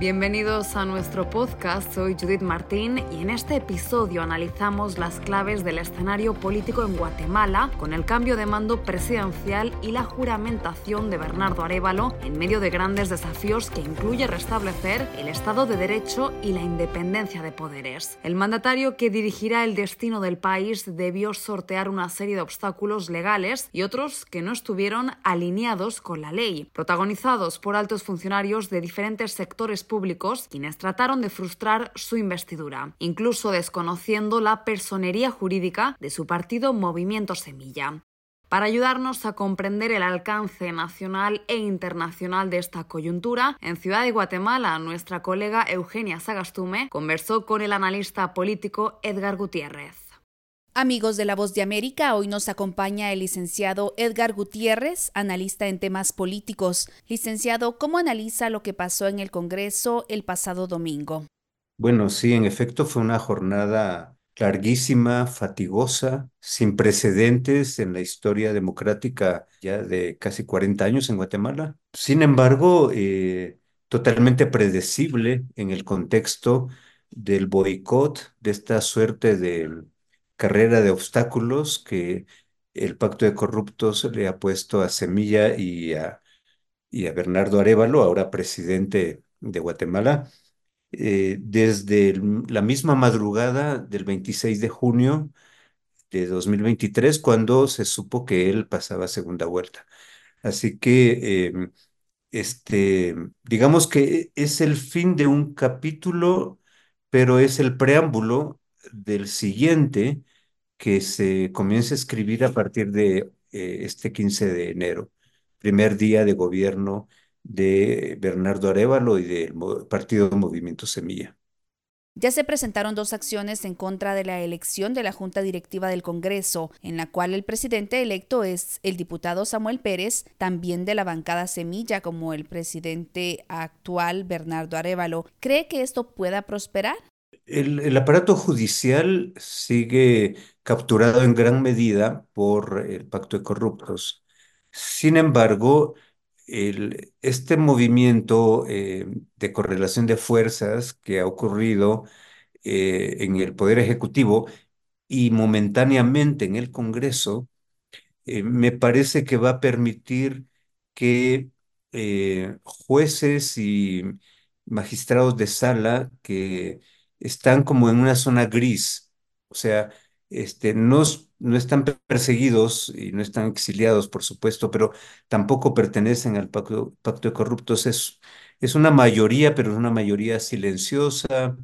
Bienvenidos a nuestro podcast, soy Judith Martín y en este episodio analizamos las claves del escenario político en Guatemala con el cambio de mando presidencial y la juramentación de Bernardo Arevalo en medio de grandes desafíos que incluye restablecer el Estado de Derecho y la independencia de poderes. El mandatario que dirigirá el destino del país debió sortear una serie de obstáculos legales y otros que no estuvieron alineados con la ley, protagonizados por altos funcionarios de diferentes sectores públicos quienes trataron de frustrar su investidura, incluso desconociendo la personería jurídica de su partido Movimiento Semilla. Para ayudarnos a comprender el alcance nacional e internacional de esta coyuntura, en Ciudad de Guatemala, nuestra colega Eugenia Sagastume conversó con el analista político Edgar Gutiérrez. Amigos de La Voz de América, hoy nos acompaña el licenciado Edgar Gutiérrez, analista en temas políticos. Licenciado, ¿cómo analiza lo que pasó en el Congreso el pasado domingo? Bueno, sí, en efecto fue una jornada larguísima, fatigosa, sin precedentes en la historia democrática ya de casi 40 años en Guatemala. Sin embargo, eh, totalmente predecible en el contexto del boicot, de esta suerte de carrera de obstáculos que el pacto de corruptos le ha puesto a Semilla y a, y a Bernardo Arevalo, ahora presidente de Guatemala, eh, desde la misma madrugada del 26 de junio de 2023, cuando se supo que él pasaba segunda vuelta. Así que, em, este, digamos que es el fin de un capítulo, pero es el preámbulo del siguiente que se comience a escribir a partir de eh, este 15 de enero, primer día de gobierno de Bernardo Arevalo y del Partido Movimiento Semilla. Ya se presentaron dos acciones en contra de la elección de la Junta Directiva del Congreso, en la cual el presidente electo es el diputado Samuel Pérez, también de la bancada Semilla como el presidente actual Bernardo Arevalo. ¿Cree que esto pueda prosperar? El, aparato judicial sigue capturado en gran medida por el pacto de corruptos. Sin embargo, este movimiento eh, de correlación de fuerzas que ha ocurrido eh, en el Poder Ejecutivo y momentáneamente en el Congreso, eh, me parece que va a permitir que jueces y magistrados de sala que están como en una zona gris, o sea, este, no, no están perseguidos y no están exiliados, por supuesto, pero tampoco pertenecen al pacto, pacto de corruptos. Es, una mayoría, pero es una mayoría silenciosa,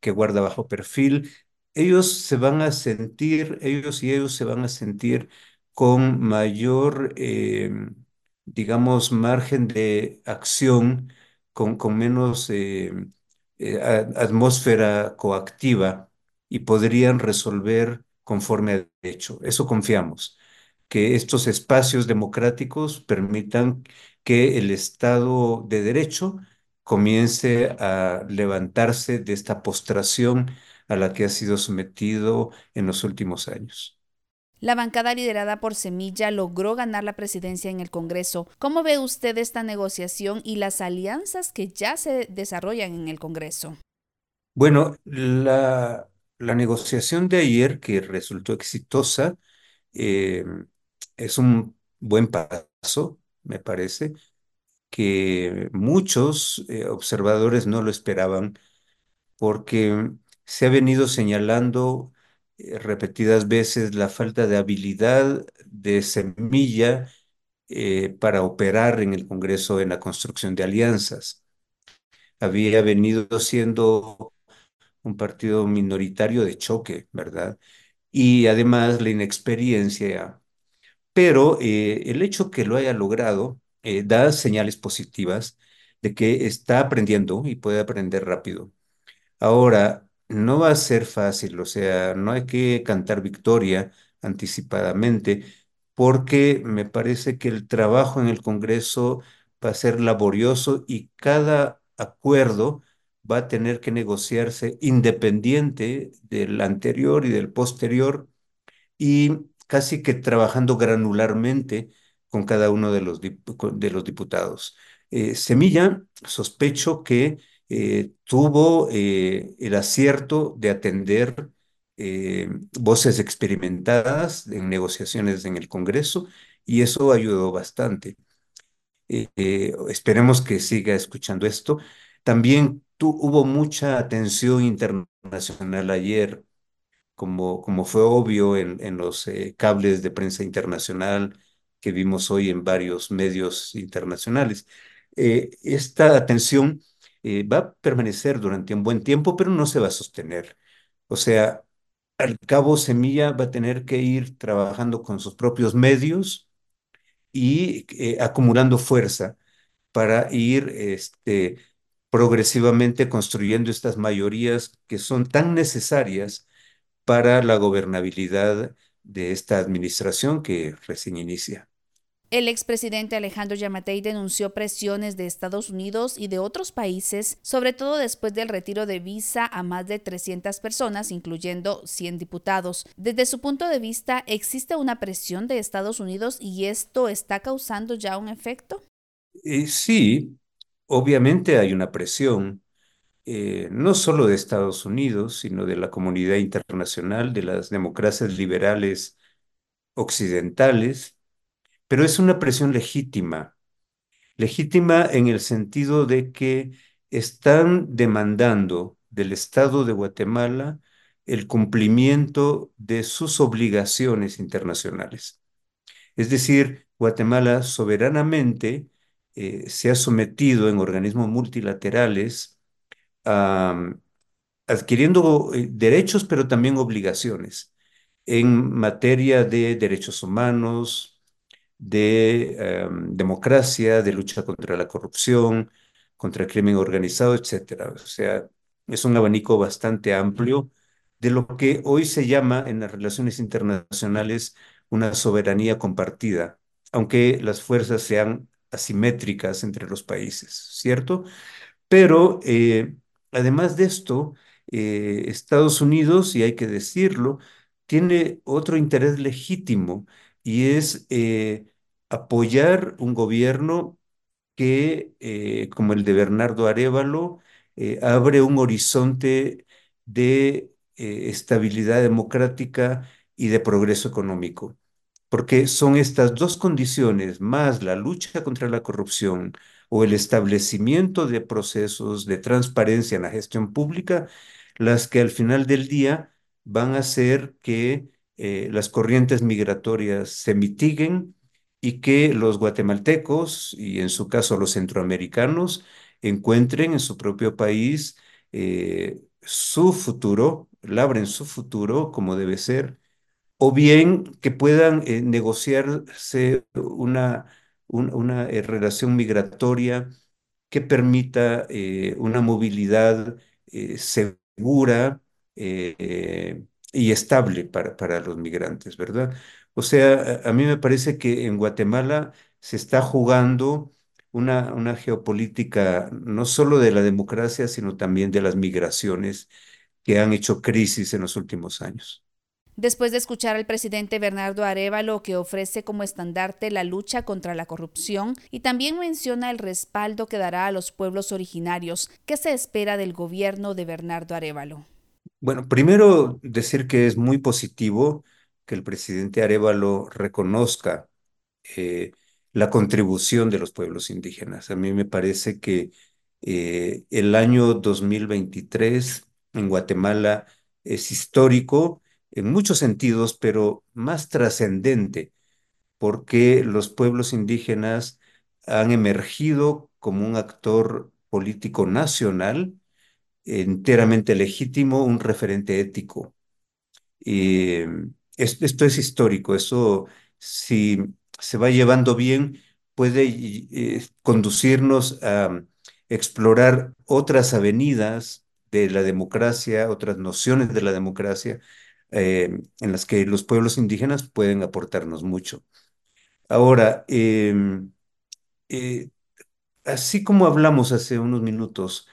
que guarda bajo perfil. Ellos se van a sentir, ellos y ellos se van a sentir con mayor, em, digamos, margen de acción, con, con menos... Em, eh, atmósfera coactiva y podrían resolver conforme a derecho. Eso confiamos, que estos espacios democráticos permitan que el Estado de Derecho comience a levantarse de esta postración a la que ha sido sometido en los últimos años. La bancada liderada por Semilla logró ganar la presidencia en el Congreso. ¿Cómo ve usted esta negociación y las alianzas que ya se desarrollan en el Congreso? Bueno, la, negociación de ayer, que resultó exitosa, eh, es un buen paso, me parece, que muchos eh, observadores no lo esperaban porque se ha venido señalando repetidas veces la falta de habilidad de semilla eh, para operar en el Congreso en la construcción de alianzas. Había venido siendo un partido minoritario de choque, ¿verdad? Y además la inexperiencia. Pero eh, el hecho que lo haya logrado da señales positivas de que está aprendiendo y puede aprender rápido. Ahora, no va a ser fácil, o sea, no hay que cantar victoria anticipadamente, porque me parece que el trabajo en el Congreso va a ser laborioso y cada acuerdo va a tener que negociarse independiente del anterior y del posterior y casi que trabajando granularmente con cada uno de los, de los diputados. Eh, Semilla, sospecho que eh, tuvo eh, el acierto de atender voces experimentadas en negociaciones en el Congreso y eso ayudó bastante. esperemos que siga escuchando esto. También hubo mucha atención internacional ayer, como, fue obvio en, los cables de prensa internacional que vimos hoy en varios medios internacionales. Eh, esta atención eh, va a permanecer durante un buen tiempo, pero no se va a sostener. O sea, al cabo Semilla va a tener que ir trabajando con sus propios medios y eh, acumulando fuerza para ir este, progresivamente construyendo estas mayorías que son tan necesarias para la gobernabilidad de esta administración que recién inicia. El expresidente Alejandro Yamatei denunció presiones de Estados Unidos y de otros países, sobre todo después del retiro de visa a más de 300 personas, incluyendo 100 diputados. Desde su punto de vista, ¿existe una presión de Estados Unidos y esto está causando ya un efecto? Eh, sí, obviamente hay una presión, eh, no solo de Estados Unidos, sino de la comunidad internacional, de las democracias liberales occidentales pero es una presión legítima, legítima en el sentido de que están demandando del Estado de Guatemala el cumplimiento de sus obligaciones internacionales. Es decir, Guatemala soberanamente eh, se ha sometido en organismos multilaterales adquiriendo eh, derechos, pero también obligaciones en materia de derechos humanos, de em, democracia, de lucha contra la corrupción, contra el crimen organizado, etcétera. O sea, es un abanico bastante amplio de lo que hoy se llama en las relaciones internacionales una soberanía compartida, aunque las fuerzas sean asimétricas entre los países, ¿cierto? Pero eh, además de esto, eh, Estados Unidos, y hay que decirlo, tiene otro interés legítimo y es eh, apoyar un gobierno que, eh, como el de Bernardo Arevalo, eh, abre un horizonte de eh, estabilidad democrática y de progreso económico. Porque son estas dos condiciones, más la lucha contra la corrupción o el establecimiento de procesos de transparencia en la gestión pública, las que al final del día van a hacer que las corrientes migratorias se mitiguen y que los guatemaltecos y en su caso los centroamericanos encuentren en su propio país eh, su futuro, labren su futuro como debe ser, o bien que puedan eh, negociarse una, una eh, relación migratoria que permita una movilidad segura y estable para, para los migrantes, ¿verdad? O sea, a, mí me parece que en Guatemala se está jugando una, una geopolítica no solo de la democracia, sino también de las migraciones que han hecho crisis en los últimos años. Después de escuchar al presidente Bernardo Arevalo, que ofrece como estandarte la lucha contra la corrupción y también menciona el respaldo que dará a los pueblos originarios, ¿qué se espera del gobierno de Bernardo Arevalo? Bueno, primero decir que es muy positivo que el presidente Arevalo reconozca eh, la contribución de los pueblos indígenas. A mí me parece que eh, el año 2023 en Guatemala es histórico en muchos sentidos, pero más trascendente, porque los pueblos indígenas han emergido como un actor político nacional enteramente legítimo, un referente ético. Eh, esto, es histórico, eso si se va llevando bien puede eh, conducirnos a explorar otras avenidas de la democracia, otras nociones de la democracia, eh, en las que los pueblos indígenas pueden aportarnos mucho. Ahora, em, así como hablamos hace unos minutos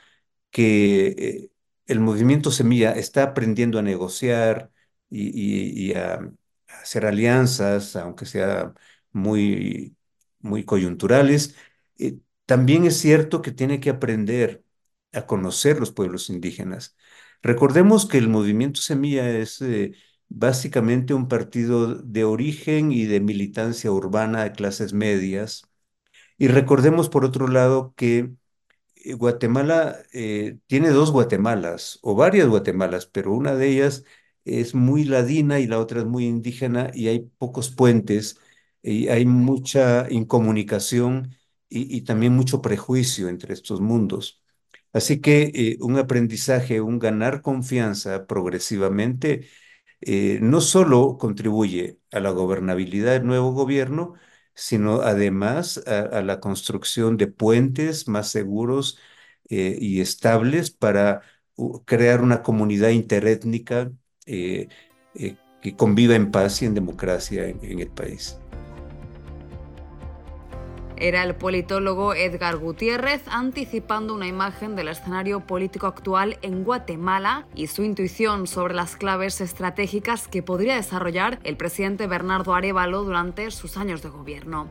que eh, el movimiento Semilla está aprendiendo a negociar y, a, hacer alianzas, aunque sea muy muy coyunturales. Eh, también es cierto que tiene que aprender a conocer los pueblos indígenas. Recordemos que el movimiento Semilla es eh, básicamente un partido de origen y de militancia urbana de clases medias. Y recordemos, por otro lado, que eh, Guatemala tiene dos Guatemalas, o varias Guatemalas, pero una de ellas es muy ladina y la otra es muy indígena y hay pocos puentes y hay mucha incomunicación y, también mucho prejuicio entre estos mundos. Así que eh, un aprendizaje, un ganar confianza progresivamente, no solo contribuye a la gobernabilidad del nuevo gobierno, sino además a, la construcción de puentes más seguros eh, y estables para crear una comunidad interétnica eh, eh, que conviva en paz y en democracia en el país era el politólogo Edgar Gutiérrez anticipando una imagen del escenario político actual en Guatemala y su intuición sobre las claves estratégicas que podría desarrollar el presidente Bernardo Arevalo durante sus años de gobierno.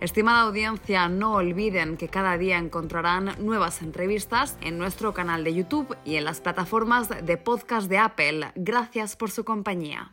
Estimada audiencia, no olviden que cada día encontrarán nuevas entrevistas en nuestro canal de YouTube y en las plataformas de podcast de Apple. Gracias por su compañía.